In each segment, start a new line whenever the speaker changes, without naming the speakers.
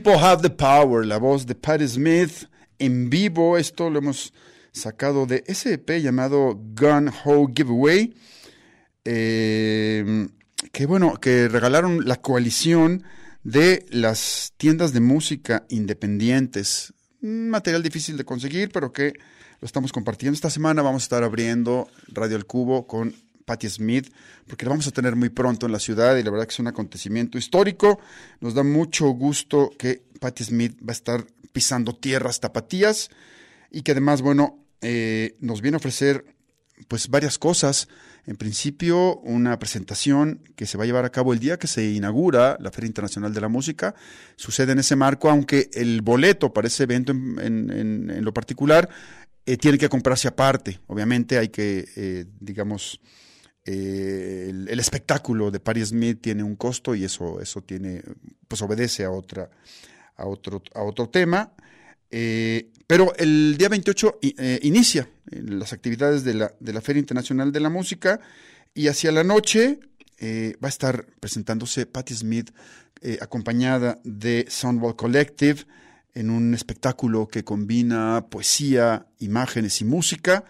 People Have the Power,
la voz de Patti Smith en vivo. Esto lo hemos sacado de ese EP llamado Gun Ho Giveaway. Eh, que bueno, que regalaron la coalición de las tiendas de música independientes. Material difícil de conseguir, pero que lo estamos compartiendo. Esta semana vamos a estar abriendo Radio El Cubo con Patti Smith, porque la vamos a tener muy pronto en la ciudad y la verdad que es un acontecimiento histórico. Nos da mucho gusto que Patti Smith va a estar pisando tierras tapatías y que además, bueno, eh, nos viene a ofrecer pues varias cosas. En principio, una presentación que se va a llevar a cabo el día que se inaugura la Feria Internacional de la Música. Sucede en ese marco, aunque el boleto para ese evento en, lo particular eh, tiene que comprarse aparte. Obviamente hay que, eh, digamos, eh, el, espectáculo de Paris Smith tiene un costo y eso, eso tiene, pues obedece a otra, a otro, a otro tema. Eh, pero el día 28 eh, inicia las actividades de la, de la, Feria Internacional de la Música y hacia la noche va a estar presentándose Patti Smith acompañada de Soundwall Collective en un espectáculo que combina poesía, imágenes y música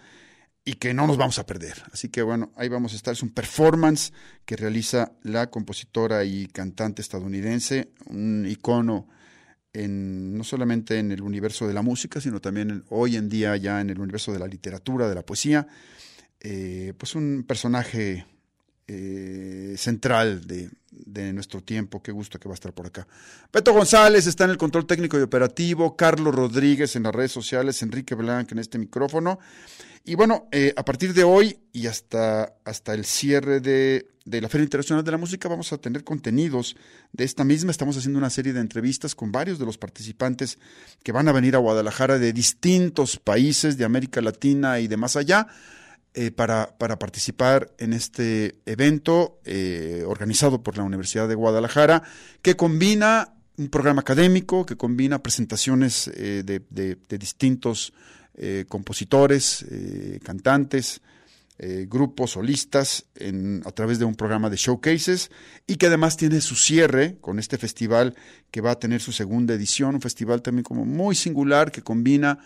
y que no nos vamos a perder. Así que bueno, ahí vamos a estar. Es un performance que realiza la compositora y cantante estadounidense, un icono en, no solamente en el universo de la música, sino también hoy en día ya en el universo de la literatura, de la poesía. Eh, pues un personaje eh, central de, de, nuestro tiempo. Qué gusto que va a estar por acá. Beto González está en el control técnico y operativo, Carlos Rodríguez en las redes sociales, Enrique Blanc en este micrófono. Y bueno, eh, a partir de hoy y hasta, hasta el cierre de, de, la Feria Internacional de la Música vamos a tener contenidos de esta misma. Estamos haciendo una serie de entrevistas con varios de los participantes que van a venir a Guadalajara de distintos países de América Latina y de más allá. Eh, para, participar en este evento eh, organizado por la Universidad de Guadalajara, que combina un programa académico, que combina presentaciones de, de, distintos eh, compositores, eh, cantantes, eh, grupos, solistas, en, a través de un programa de showcases y que además tiene su cierre con este festival que va a tener su segunda edición, un festival también como muy singular que combina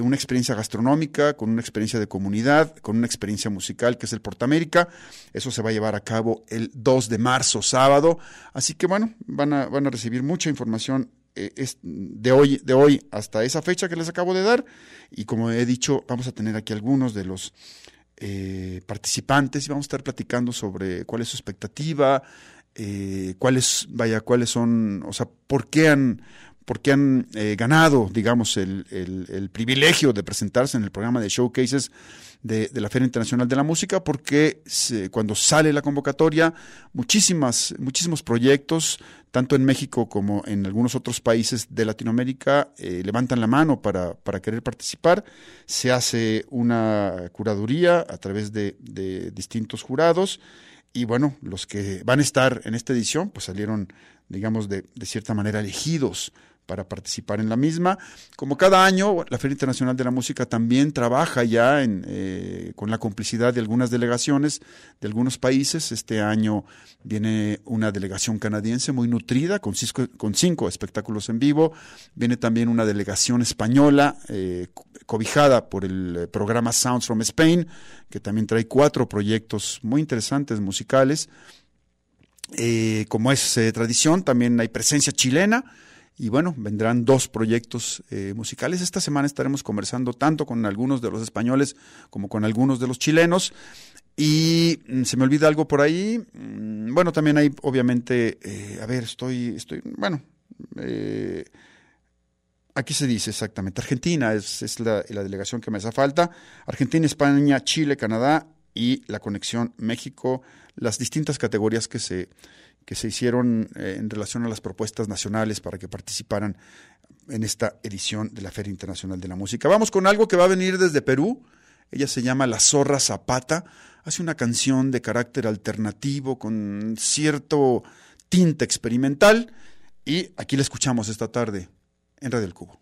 una experiencia gastronómica, con una experiencia de comunidad, con una experiencia musical que es el Portamérica. Eso se va a llevar a cabo el 2 de marzo, sábado. Así que bueno, van a, van a recibir mucha información eh, de hoy, de hoy hasta esa fecha que les acabo de dar. Y como he dicho, vamos a tener aquí algunos de los eh, participantes y vamos a estar platicando sobre cuál es su expectativa, eh, cuáles, vaya, cuáles son, o sea, por qué han, por qué han ganado, digamos, el, el, privilegio de presentarse en el programa de showcases de, la Feria Internacional de la Música, porque cuando sale la convocatoria, muchísimas, muchísimos proyectos, tanto en México como en algunos otros países de Latinoamérica, eh, levantan la mano para, para, querer participar. Se hace una curaduría a través de, de distintos jurados. Y bueno, los que van a estar en esta edición, pues salieron, digamos, de, de cierta manera elegidos para participar en la misma. Como cada año, la Feria Internacional de la Música también trabaja ya eh, con la complicidad de algunas delegaciones de algunos países. Este año viene una delegación canadiense muy nutrida, con cinco, con cinco espectáculos en vivo. Viene también una delegación española, eh, cobijada por el programa Sounds from Spain, que también trae cuatro proyectos muy interesantes musicales. Eh, como es tradición, también hay presencia chilena y bueno, vendrán dos proyectos eh, musicales. Esta semana estaremos conversando tanto con algunos de los españoles como con algunos de los chilenos. Y mm, se me olvida algo por ahí. Mm, bueno, también hay, obviamente, eh, a ver, estoy, estoy, bueno, eh, aquí se dice exactamente. Argentina es, es la, la, delegación que me hace falta. Argentina, España, Chile, Canadá y la conexión México, las distintas categorías que se, que se hicieron eh, en relación a las propuestas nacionales para que participaran en esta edición de la Feria Internacional de la Música. Vamos con algo que va a venir desde Perú. Ella se llama La Zorra Zapata. Hace una canción de carácter alternativo con cierto tinte experimental y aquí la escuchamos esta tarde en Radio El Cubo.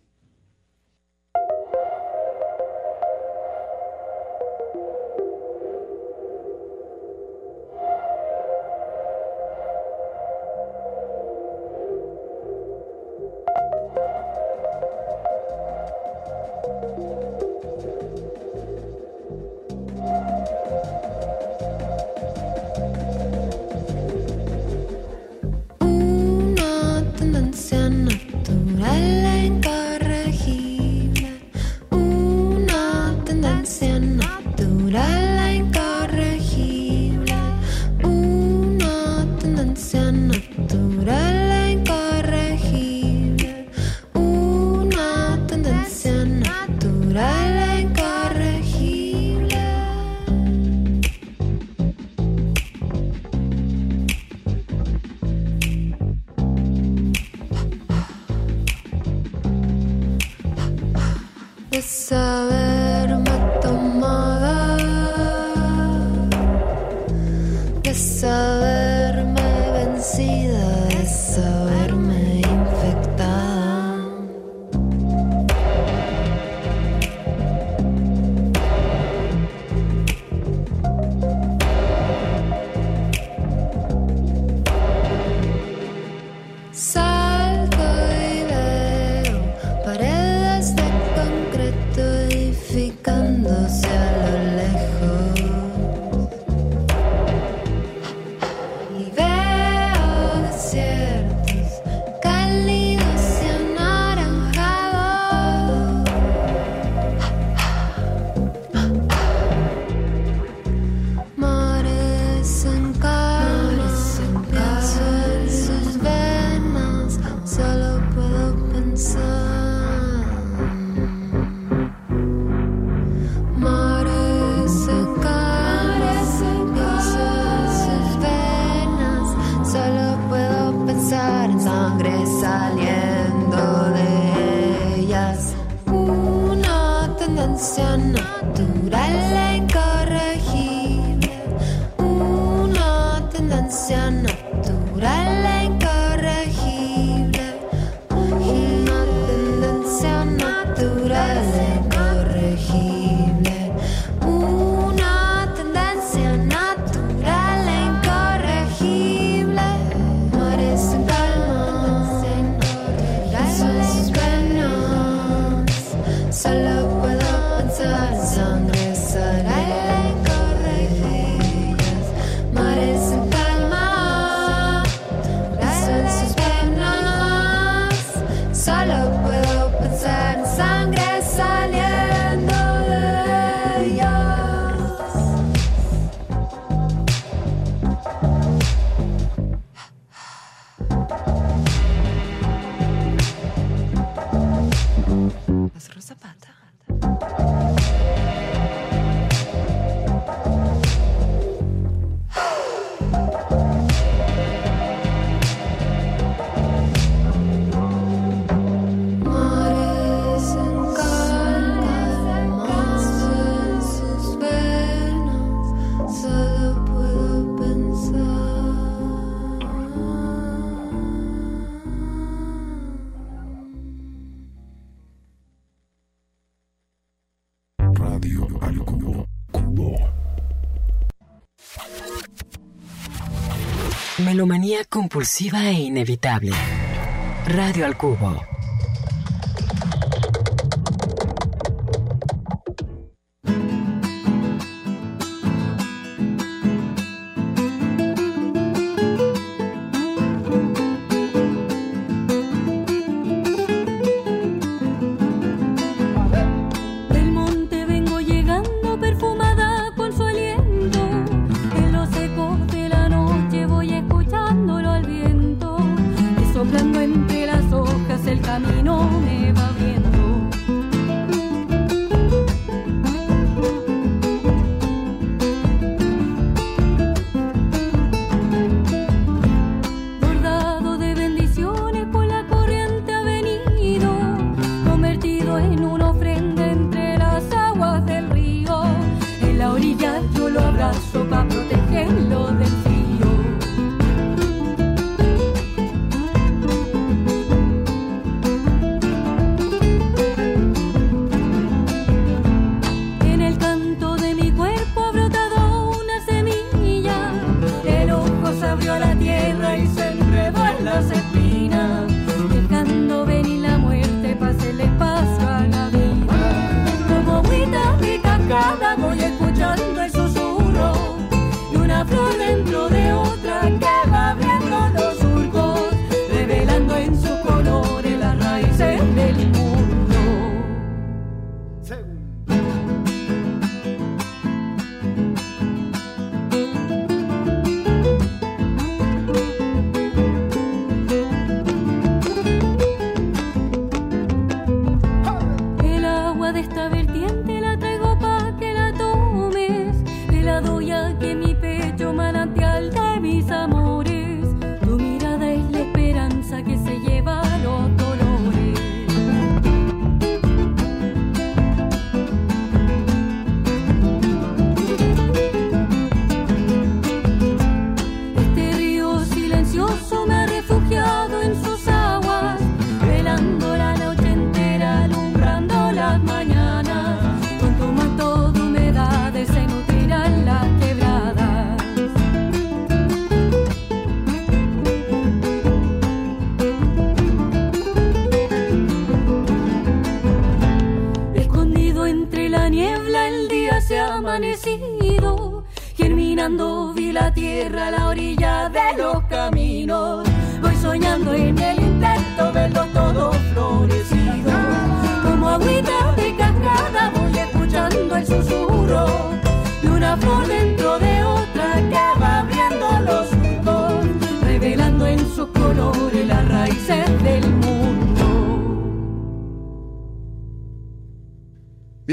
Melomanía compulsiva e inevitable. Radio al cubo.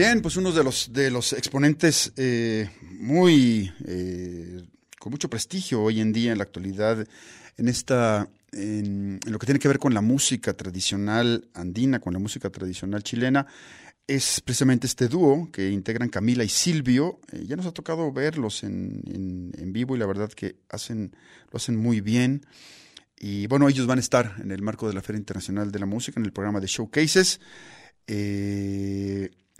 Bien, pues uno de los, de los exponentes eh, muy eh, con mucho prestigio hoy en día en la actualidad en esta en, lo que tiene que ver con la música tradicional andina, con la música tradicional chilena, es precisamente este dúo que integran Camila y Silvio. Eh, ya nos ha tocado verlos en, en, vivo y la verdad que hacen, lo hacen muy bien. Y bueno, ellos van a estar en el marco de la Feria Internacional de la Música, en el programa de Showcases,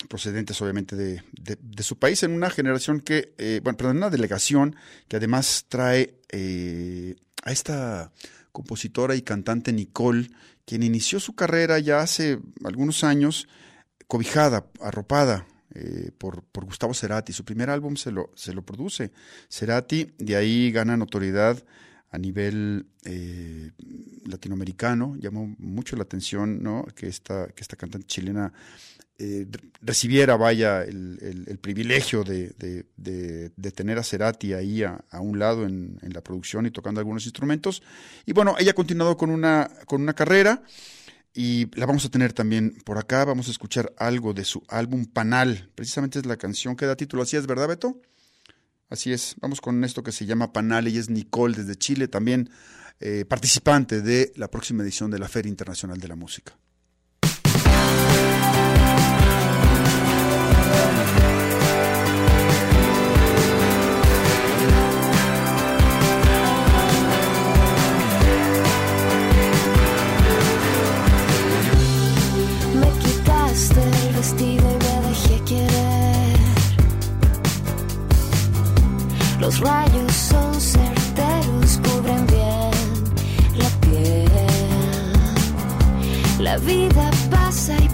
procedentes obviamente de, de, su país, en una generación que, eh, bueno, perdón, una delegación que además trae eh, a esta compositora y cantante Nicole, quien inició su carrera ya hace algunos años, cobijada, arropada eh, por, por, Gustavo Cerati. Su primer álbum se lo, se lo produce Cerati, de ahí gana notoriedad a nivel latinoamericano. Llamó mucho la atención ¿no? que, esta, que esta cantante chilena eh, recibiera, vaya, el, el, privilegio de, de, de, de, tener a Cerati ahí a, a un lado en, en, la producción y tocando algunos instrumentos. Y bueno, ella ha continuado con una, con una carrera y la vamos a tener también por acá. Vamos a escuchar algo de su álbum Panal. Precisamente es la canción que da título. Así es, ¿verdad, Beto? Así es. Vamos con esto que se llama Panal. Ella es Nicole desde Chile, también eh, participante de la próxima edición de la Feria Internacional de la Música.
Los rayos son certeros, cubren bien la piel. La vida pasa y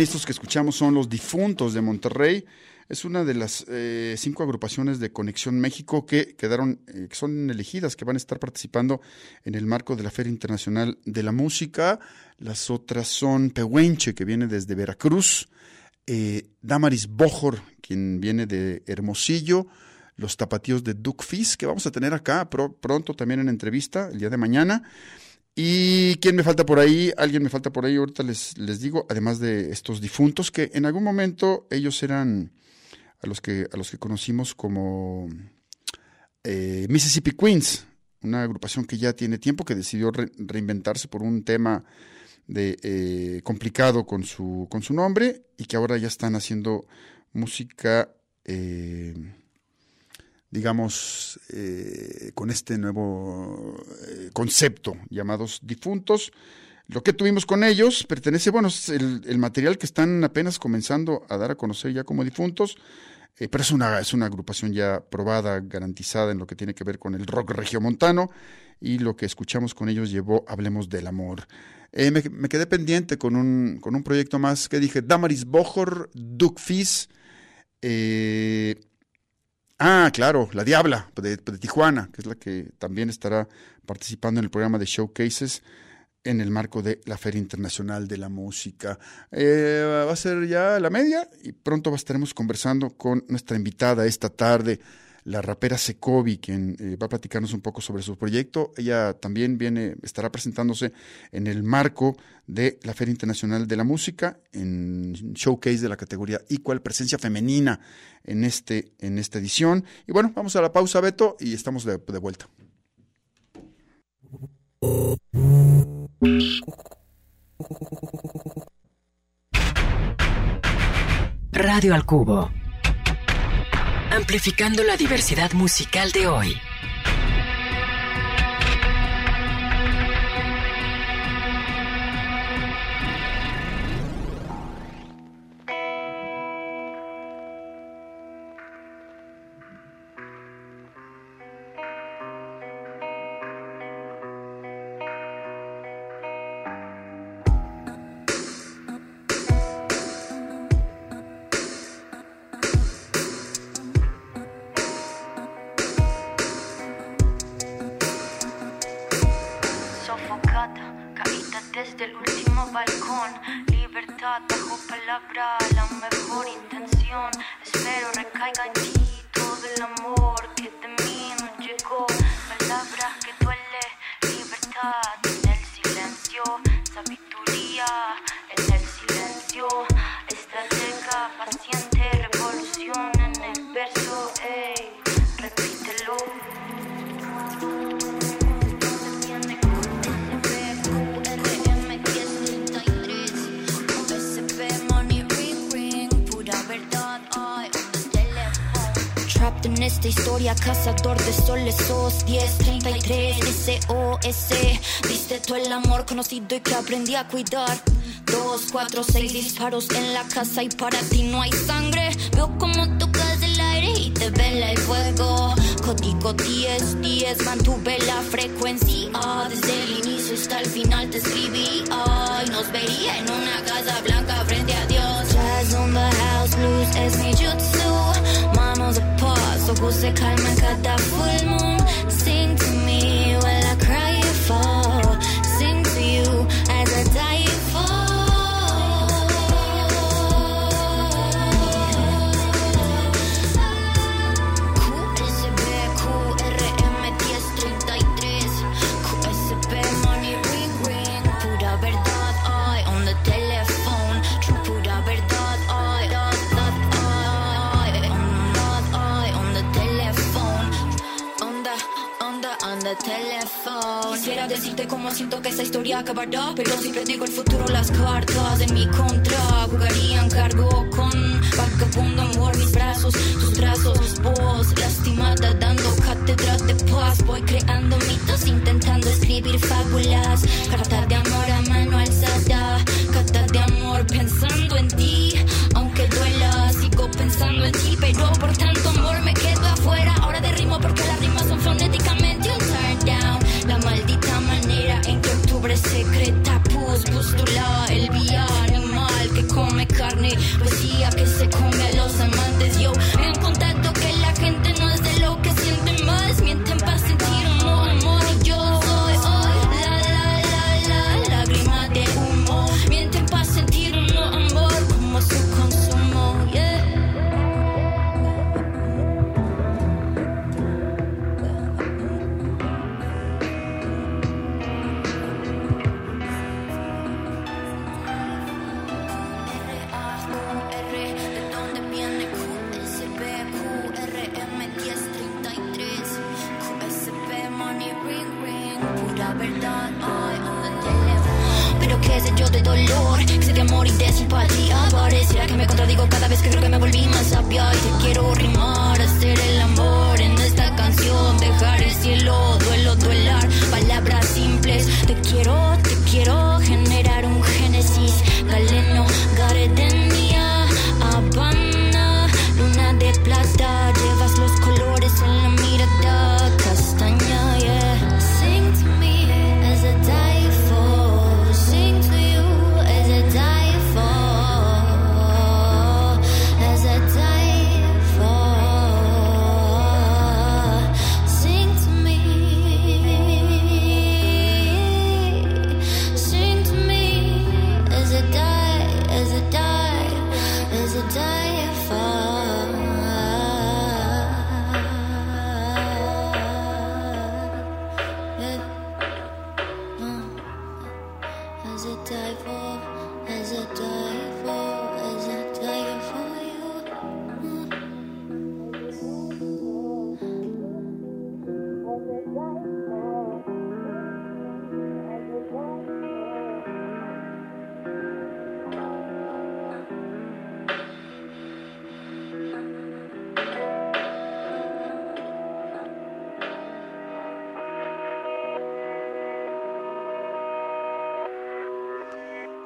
Estos que escuchamos son los difuntos de Monterrey. Es una de las eh, cinco agrupaciones de Conexión México que quedaron, eh, que son elegidas, que van a estar participando en el marco de la Feria Internacional de la Música. Las otras son Pehuenche, que viene desde Veracruz, eh, Damaris Bojor, quien viene de Hermosillo, los tapatíos de Duke Fizz, que vamos a tener acá pro- pronto también en entrevista, el día de mañana. ¿Y quién me falta por ahí? Alguien me falta por ahí, ahorita les, les digo, además de estos difuntos, que en algún momento ellos eran a los que, a los que conocimos como eh, Mississippi Queens, una agrupación que ya tiene tiempo, que decidió re- reinventarse por un tema de, eh, complicado con su, con su nombre y que ahora ya están haciendo música, eh, digamos, eh, con este nuevo eh, concepto llamados difuntos. Lo que tuvimos con ellos pertenece, bueno, es el, material que están apenas comenzando a dar a conocer ya como difuntos, eh, pero es una, es una agrupación ya probada, garantizada en lo que tiene que ver con el rock regiomontano y lo que escuchamos con ellos llevó Hablemos del Amor. Me, me quedé pendiente con un, con un proyecto más que dije, Damaris Bojor, Duke Fizz, eh, Ah, claro, la Diabla de, de Tijuana, que es la que también estará participando en el programa de Showcases en el marco de la Feria Internacional de la Música. Eh, va a ser ya la media y pronto estaremos conversando con nuestra invitada esta tarde, la rapera Secovi, quien eh, va a platicarnos un poco sobre su proyecto. Ella también viene, estará presentándose en el marco de la Feria Internacional de la Música, en showcase de la categoría Equal, presencia femenina en, este, en esta edición. Y bueno, vamos a la pausa, Beto, y estamos de, de vuelta.
Radio al Cubo. Amplificando la diversidad musical de hoy.
SOS. Diste tú el amor conocido y que aprendí a cuidar. Dos, cuatro, seis disparos en la casa y para ti no hay sangre. Veo como tocas el aire y te vela el fuego. Código 10, 10, mantuve la frecuencia. Desde el inicio hasta el final te escribí. Ay, nos vería en una casa blanca frente a Dios. Jazz on the house, blues es mi jutsu. Manos apart, ojos se calman cada full. Decirte cómo siento que esta historia acabará Pero si predigo el futuro, las cartas en mi contra Jugarían cargo con vagabundo amor Mis brazos, tus brazos, voz lastimada Dando cátedras de paz. Voy creando mitos, intentando escribir fábulas. Carta de amor a mano alzada Carta de amor pensando en ti. Aunque duela, sigo pensando en ti Pero por tanto secreta Pus, pustula, el vía animal que come carne Poesía que se come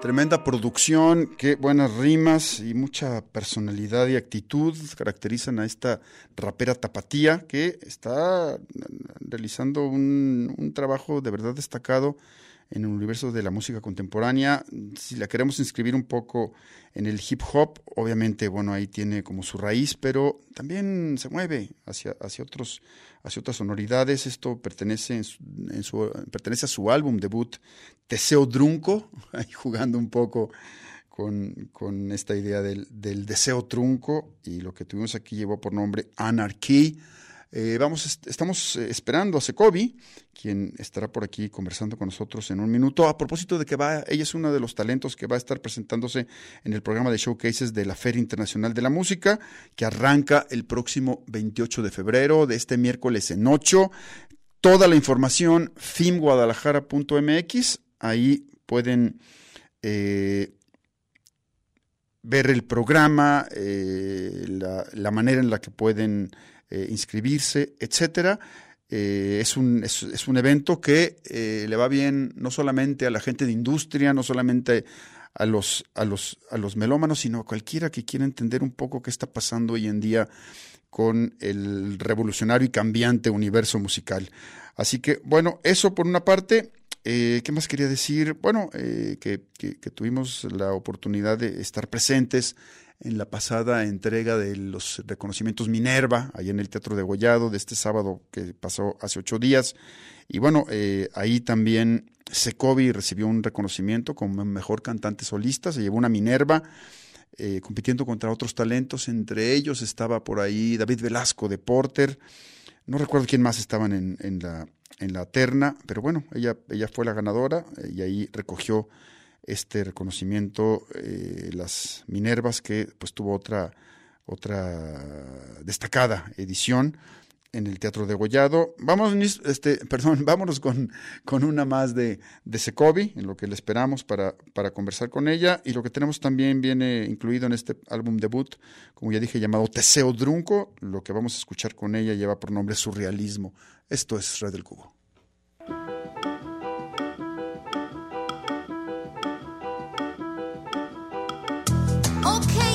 Tremenda producción, qué buenas rimas y mucha personalidad y actitud caracterizan a esta rapera tapatía que está realizando un, un trabajo de verdad destacado en el universo de la música contemporánea. Si la queremos inscribir un poco en el hip hop, obviamente, bueno, ahí tiene como su raíz, pero también se mueve hacia, hacia, otros, hacia otras sonoridades. Esto pertenece, pertenece a su álbum debut, Teseo Drunco, ahí jugando un poco con, con esta idea del, del deseo trunco y lo que tuvimos aquí llevó por nombre Anarchy. Eh, vamos, est- estamos eh, esperando a Secovi, quien estará por aquí conversando con nosotros en un minuto. A propósito de que va, ella es uno de los talentos que va a estar presentándose en el programa de showcases de la Feria Internacional de la Música, que arranca el próximo 28 de febrero, de este miércoles en 8. Toda la información, filmguadalajara.mx, ahí pueden eh, ver el programa, la manera en la que pueden eh, inscribirse, etcétera. Eh, es, un, es, un evento que eh, le va bien no solamente a la gente de industria, no solamente a los, a los, a los melómanos, sino a cualquiera que quiera entender un poco qué está pasando hoy en día con el revolucionario y cambiante universo musical. Así que, bueno, eso por una parte. ¿Qué más quería decir? Bueno, eh, que tuvimos la oportunidad de estar presentes en la pasada entrega de los reconocimientos Minerva, ahí en el Teatro de Gollado, de este sábado que pasó hace ocho días. Y bueno, eh, ahí también Secovi recibió un reconocimiento como mejor cantante solista, se llevó una Minerva eh, compitiendo contra otros talentos, entre ellos estaba por ahí David Velasco de Porter, no recuerdo quién más estaban en, en la, en la terna, pero bueno, ella, ella fue la ganadora eh, y ahí recogió este reconocimiento, eh, las Minervas, que pues tuvo otra, otra destacada edición en el Teatro de Gollado. Vamos, este, perdón, vámonos con, con una más de, de Secovi, en lo que le esperamos para, para conversar con ella. Y lo que tenemos también viene incluido en este álbum debut, como ya dije, llamado Teseo Drunco. Lo que vamos a escuchar con ella lleva por nombre Surrealismo. Esto es Red del Cubo.
Okay,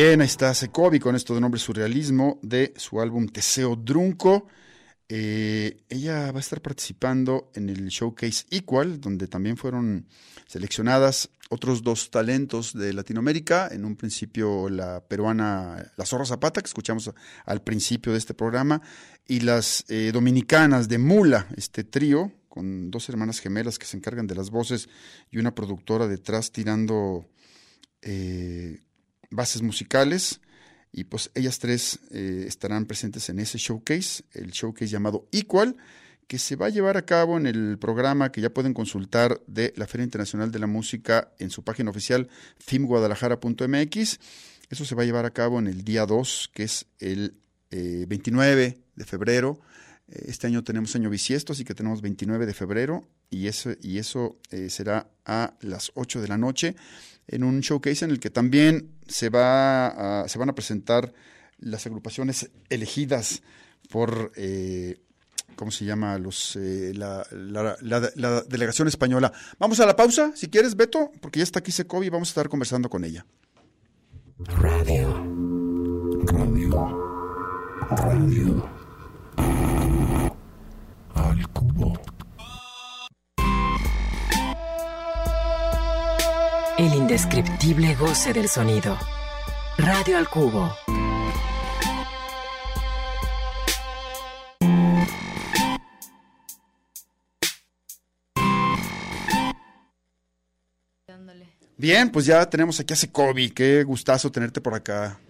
Bien, ahí está Secovi con esto de nombre surrealismo de su álbum Teseo Drunco. Eh, ella va a estar participando en el showcase Equal, donde también fueron seleccionadas otros dos talentos de Latinoamérica. En un principio la peruana La Zorra Zapata, que escuchamos al principio de este programa, y las eh, dominicanas de Mula, este trío, con dos hermanas gemelas que se encargan de las voces y una productora detrás tirando eh, bases musicales. Y pues ellas tres eh, estarán presentes en ese showcase, el showcase llamado Equal, que se va a llevar a cabo en el programa que ya pueden consultar de la Feria Internacional de la Música en su página oficial filmguadalajara.mx. Eso se va a llevar a cabo en el día 2, que es el eh, 29 de febrero. Este año tenemos año bisiesto, así que tenemos 29 de febrero y eso, y eso eh, será a las 8 de la noche en un showcase en el que también se, va se van a presentar las agrupaciones elegidas por, eh, ¿cómo se llama? Los, eh, la- la delegación española. Vamos a la pausa, si quieres, Beto, porque ya está aquí Secovi y vamos a estar conversando con ella.
Radio. Radio. Radio. Al cubo.
El indescriptible goce del sonido. Radio al cubo.
Bien, pues ya tenemos aquí a Secovi. Qué gustazo tenerte por acá.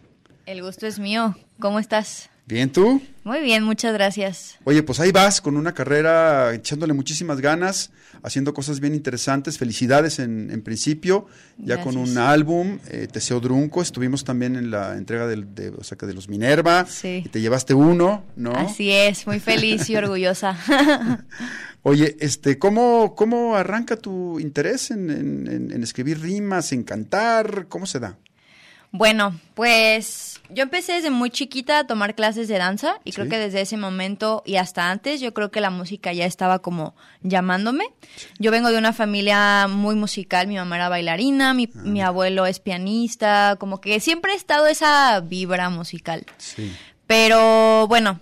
El gusto es mío. ¿Cómo estás?
Bien, ¿tú?
Muy bien, muchas gracias.
Oye, pues ahí vas con una carrera echándole muchísimas ganas, haciendo cosas bien interesantes. Felicidades en, en principio, ya con un álbum, eh, Teseo Drunco. Estuvimos también en la entrega del- de, o sea, que de los Minerva.
Sí.
Y te llevaste uno, ¿no?
Así es, muy feliz y orgullosa.
Oye, este, ¿cómo, ¿cómo arranca tu interés en, en- en- en escribir rimas, en cantar? ¿Cómo se da?
Bueno, pues yo empecé desde muy chiquita a tomar clases de danza y creo que desde ese momento y hasta antes yo creo que la música ya estaba como llamándome. Yo vengo de una familia muy musical, mi mamá era bailarina, mi,
Ah.
mi abuelo es pianista, como que siempre ha estado esa vibra musical.
Sí.
Pero bueno,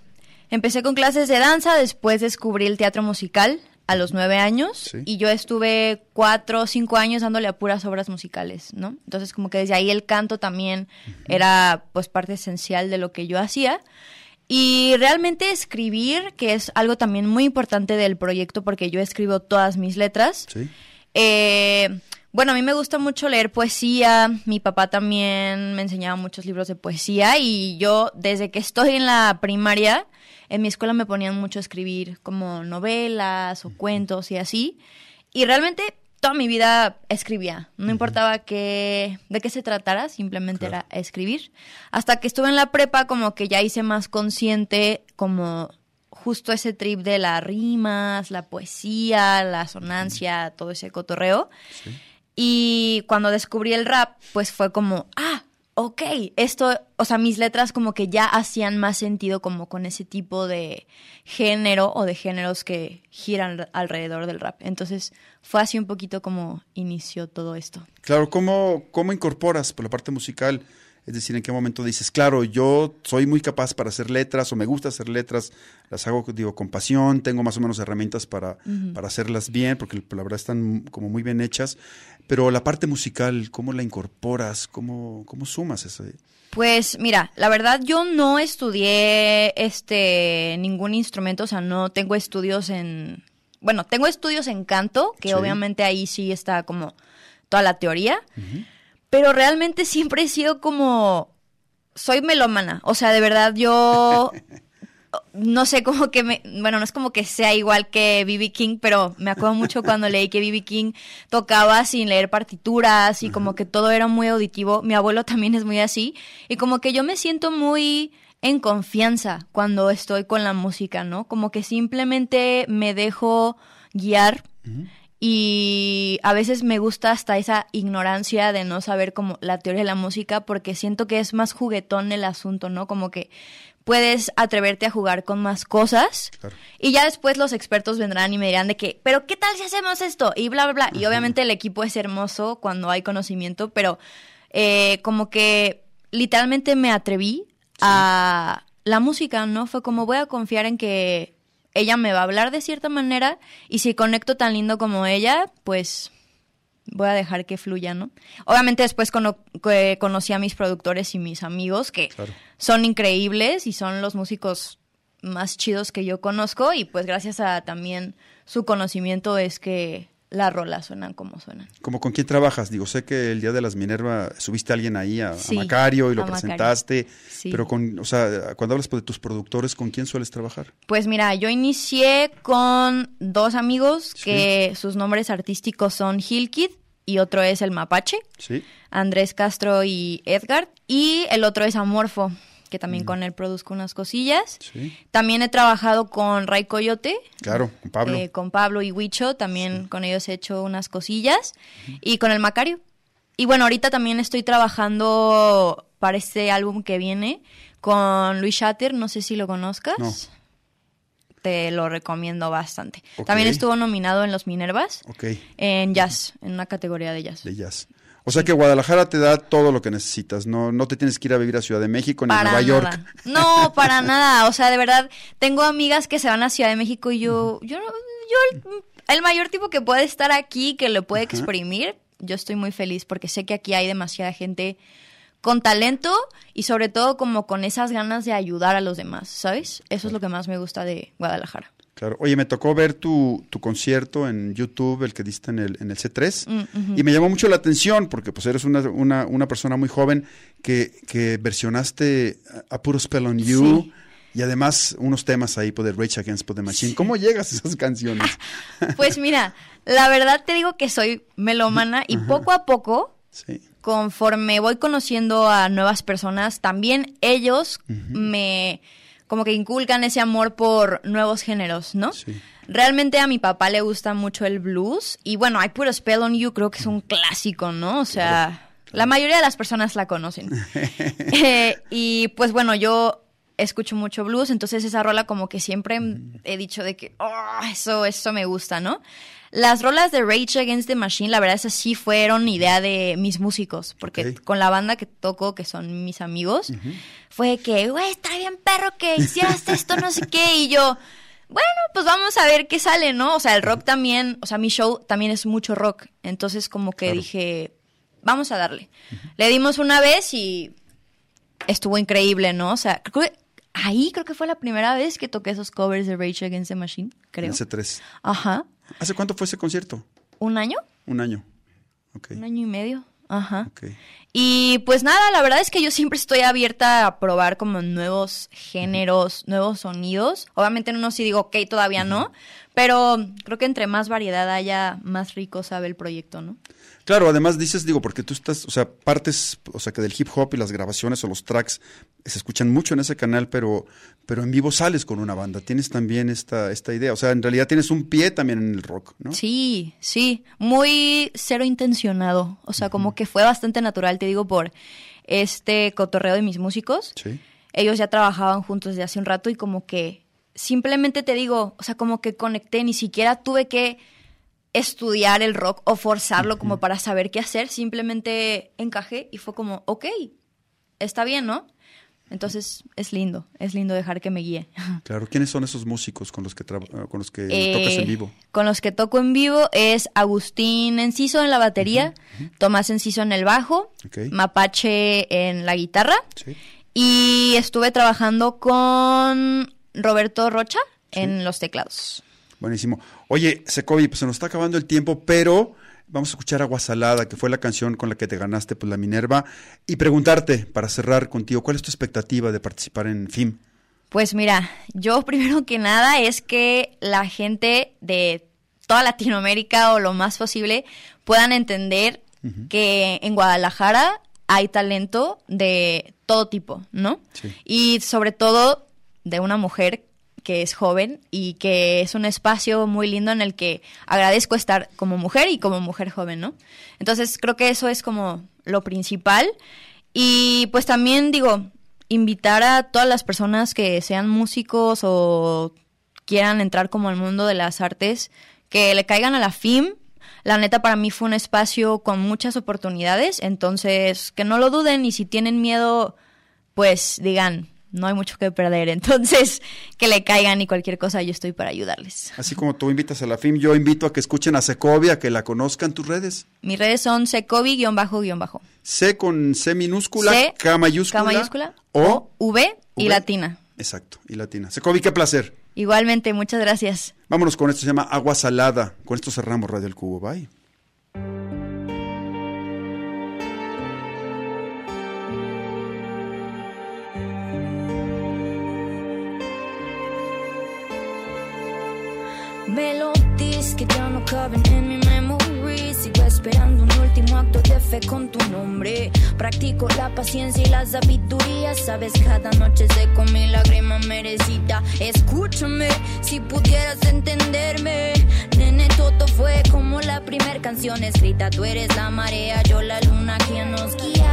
empecé con clases de danza, después descubrí el teatro musical a los nueve años
Sí.
y yo estuve cuatro o cinco años dándole a puras obras musicales, ¿no? Entonces como que desde ahí el canto también era pues parte esencial de lo que yo hacía. Y realmente escribir, que es algo también muy importante del proyecto porque yo escribo todas mis letras,
Sí.
eh, bueno, a mí me gusta mucho leer poesía. Mi papá también me enseñaba muchos libros de poesía y yo desde que estoy en la primaria, en mi escuela me ponían mucho a escribir como novelas o cuentos y así. Y realmente toda mi vida escribía. No importaba qué, de qué se tratara, simplemente era escribir. Hasta que estuve en la prepa como que ya hice más consciente como justo ese trip de las rimas, la poesía, la sonancia, todo ese cotorreo. Y cuando descubrí el rap, pues fue como, ah, ok, esto, o sea, mis letras como que ya hacían más sentido como con ese tipo de género o de géneros que giran alrededor del rap. Entonces fue así un poquito como inició todo esto.
Claro, ¿cómo, ¿cómo incorporas por la parte musical? Es decir, ¿en qué momento dices, claro, yo soy muy capaz para hacer letras o me gusta hacer letras, las hago, digo, con pasión, tengo más o menos herramientas para, para hacerlas bien, porque la verdad están como muy bien hechas, pero la parte musical, ¿cómo la incorporas? ¿Cómo, cómo sumas eso?
Pues mira, la verdad yo no estudié este ningún instrumento, o sea, no tengo estudios en bueno, tengo estudios en canto, que
Sí.
obviamente ahí sí está como toda la teoría, pero realmente siempre he sido como soy melómana, o sea, de verdad yo no sé cómo que me, bueno, no es como que sea igual que B.B. King, pero me acuerdo mucho cuando leí que B.B. King tocaba sin leer partituras y como que todo era muy auditivo. Mi abuelo también es muy así y como que yo me siento muy en confianza cuando estoy con la música, ¿no? Como que simplemente me dejo guiar y a veces me gusta hasta esa ignorancia de no saber como la teoría de la música porque siento que es más juguetón el asunto, ¿no? Como que puedes atreverte a jugar con más cosas
Claro.
y ya después los expertos vendrán y me dirán de que, pero ¿qué tal si hacemos esto? Y bla, bla, bla. Y obviamente el equipo es hermoso cuando hay conocimiento, pero eh, como que literalmente me atreví a la música, ¿no? Fue como voy a confiar en que ella me va a hablar de cierta manera y si conecto tan lindo como ella, pues voy a dejar que fluya, ¿no? Obviamente después cono- conocí a mis productores y mis amigos que
Claro.
son increíbles y son los músicos más chidos que yo conozco y pues gracias a también su conocimiento es que las rolas suenan como suenan.
¿Como con quién trabajas? Digo, sé que el día de las Minerva subiste a alguien ahí, a, Macario, y lo presentaste.
Sí.
Pero con, o sea, cuando hablas de tus productores, ¿con quién sueles trabajar?
Pues mira, yo inicié con dos amigos
Sí.
que sus nombres artísticos son Hilkid y otro es el Mapache,
Sí.
Andrés Castro y Edgar, y el otro es Amorfo, que también
Mm.
con él produzco unas cosillas.
Sí.
También he trabajado con Ray Coyote,
Claro, con Pablo.
eh, con Pablo y Huicho, también con ellos he hecho unas cosillas, y con el Macario. Y bueno, ahorita también estoy trabajando para este álbum que viene con Luis Shatter, no sé si lo conozcas.
No.
Te lo recomiendo bastante. También estuvo nominado en los Minervas,
Ok,
en jazz, en una categoría de jazz.
de jazz. O sea que Guadalajara te da todo lo que necesitas. No, no te tienes que ir a vivir a Ciudad de México ni a Nueva York.
No, para nada. O sea, de verdad, tengo amigas que se van a Ciudad de México y yo, yo, no- yo el, el mayor tipo que puede estar aquí, que lo puede exprimir, yo estoy muy feliz porque sé que aquí hay demasiada gente con talento y sobre todo como con esas ganas de ayudar a los demás, ¿sabes? Eso es lo que más me gusta de Guadalajara.
Claro. Oye, me tocó ver tu, tu concierto en YouTube, el que diste en el, en el C3,
Mm,
y me llamó mucho la atención porque pues eres una, una, una persona muy joven que, que versionaste a, a Puro Spell on You
Sí.
y además unos temas ahí pues, de Rage Against the Machine. ¿Cómo llegas a esas canciones?
Pues mira, la verdad te digo que soy melómana y poco a poco
sí.
conforme voy conociendo a nuevas personas, también ellos me como que inculcan ese amor por nuevos géneros, ¿no?
Sí.
Realmente a mi papá le gusta mucho el blues y bueno, I Put a Spell on You creo que es un clásico, ¿no? O sea, la mayoría de las personas la conocen. Eh, y pues bueno, yo escucho mucho blues, entonces esa rola como que siempre he dicho de que, oh, eso, eso me gusta, ¿no? Las rolas de Rage Against the Machine, la verdad, esas sí fueron idea de mis músicos, porque con la banda que toco, que son mis amigos, fue que, güey, está bien perro que hicieras esto, no sé qué, y yo, bueno, pues vamos a ver qué sale, ¿no? O sea, el rock también, o sea, mi show también es mucho rock, entonces como que
Claro.
dije, vamos a darle. Le dimos una vez y estuvo increíble, ¿no? O sea, creo que ahí creo que fue la primera vez que toqué esos covers de Rage Against the Machine, creo.
En el C3.
Ajá.
¿Hace cuánto fue ese concierto?
¿Un año?
Un año. Ok.
Un año y medio. Ajá. Y pues nada, la verdad es que yo siempre estoy abierta a probar como nuevos géneros, nuevos sonidos. Obviamente en uno sí digo, ok, todavía no, pero creo que entre más variedad haya, más rico sabe el proyecto, ¿no?
Claro, además dices, digo, porque tú estás, o sea, partes, o sea, que del hip hop y las grabaciones o los tracks se escuchan mucho en ese canal, pero, pero en vivo sales con una banda. Tienes también esta, esta idea. O sea, en realidad tienes un pie también en el rock, ¿no?
Sí, sí, muy cero intencionado. O sea, como que fue bastante natural, te digo, por este cotorreo de mis músicos.
Sí.
Ellos ya trabajaban juntos desde hace un rato y como que simplemente te digo, o sea, como que conecté, ni siquiera tuve que estudiar el rock o forzarlo como para saber qué hacer, simplemente encajé y fue como, ok, está bien, ¿no? Entonces es lindo, es lindo dejar que me guíe.
Claro. ¿Quiénes son esos músicos con los que, traba- con los que
Eh,
tocas en vivo?
Con los que toco en vivo es Agustín Enciso en la batería, Tomás Enciso en el bajo. Mapache en la guitarra
Sí.
y estuve trabajando con Roberto Rocha
Sí.
en los teclados.
Buenísimo. Oye, Secovi, pues se nos está acabando el tiempo, pero vamos a escuchar Agua Salada, que fue la canción con la que te ganaste pues, la Minerva, y preguntarte, para cerrar contigo, ¿cuál es tu expectativa de participar en FIM?
Pues mira, yo primero que nada es que la gente de toda Latinoamérica o lo más posible puedan entender que en Guadalajara hay talento de todo tipo, ¿no?
Sí.
Y sobre todo de una mujer que es joven y que es un espacio muy lindo en el que agradezco estar como mujer y como mujer joven, ¿no? Entonces creo que eso es como lo principal. Y pues también digo, invitar a todas las personas que sean músicos o quieran entrar como al mundo de las artes, que le caigan a la FIM. La neta para mí fue un espacio con muchas oportunidades, entonces que no lo duden y si tienen miedo, pues digan, no hay mucho que perder, entonces que le caigan y cualquier cosa yo estoy para ayudarles.
Así como tú invitas a la FIM, yo invito a que escuchen a Secovia, que la conozcan tus redes.
Mis redes son secovi-bajo-bajo.
C con C minúscula,
C,
K mayúscula,
K mayúscula,
O,
V y
V.
latina.
exacto, y latina. Secovi, qué placer.
Igualmente, muchas gracias.
Vámonos con esto, se llama Agua Salada. Con esto cerramos Radio El Cubo. Bye.
Melodías que ya no caben en mi memory. Sigo esperando un último acto de fe con tu nombre. Practico la paciencia y la sabiduría. Sabes, cada noche seco mi lágrima merecida. Escúchame, si pudieras entenderme. Nene, todo fue como la primera canción escrita. Tú eres la marea, yo la luna quien nos guía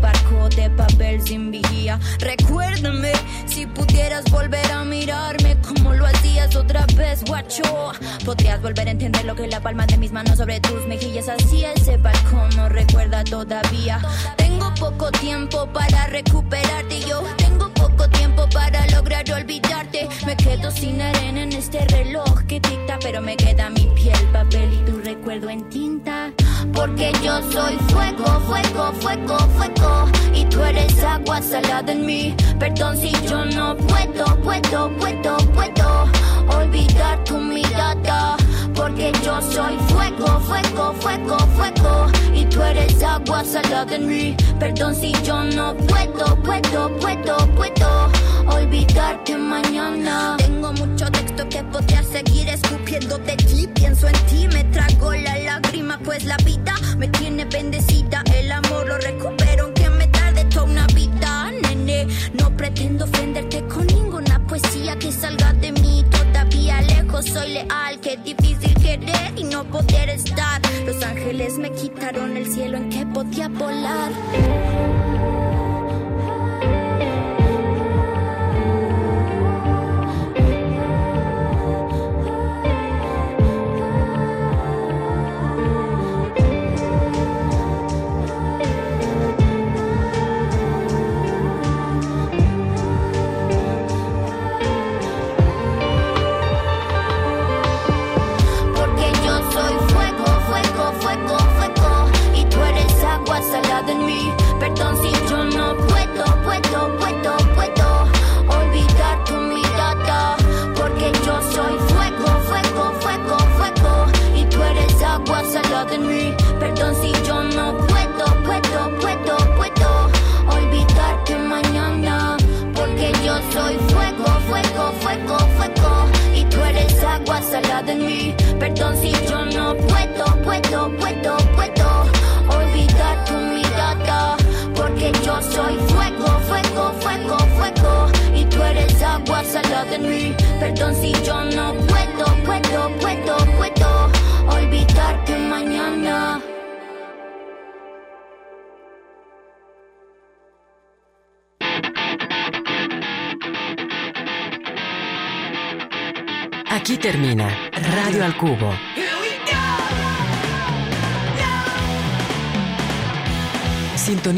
barco de papel sin vigía. Recuérdame, si pudieras volver a mirarme Como lo hacías otra vez, guacho. Podrías volver a entender lo que la palma de mis manos sobre tus mejillas hacía Ese balcón no recuerda todavía. Tengo poco tiempo para recuperarte yo Tengo poco tiempo para lograr olvidarte. Me quedo sin arena en este reloj que dicta Pero me queda mi piel, papel recuerdo en tinta. Porque yo soy fuego, fuego, fuego, fuego. Y tú eres agua salada en mí. Perdón si yo no puedo, puedo, puedo, puedo Olvidar tu mirada Porque yo soy fuego, fuego, fuego, fuego. Y tú eres agua salada en mí. Perdón si yo no puedo, puedo, puedo, puedo Olvidarte mañana. Tengo mucho texto que podría seguir escupiendo de ti Pienso en ti, me trago la lágrima Pues la vida me tiene bendecida. El amor lo recupero aunque me tarde toda una vida Nene, no pretendo ofenderte con ninguna poesía que salga de soy leal, qué difícil querer y no poder estar Los ángeles me quitaron el cielo en que podía volar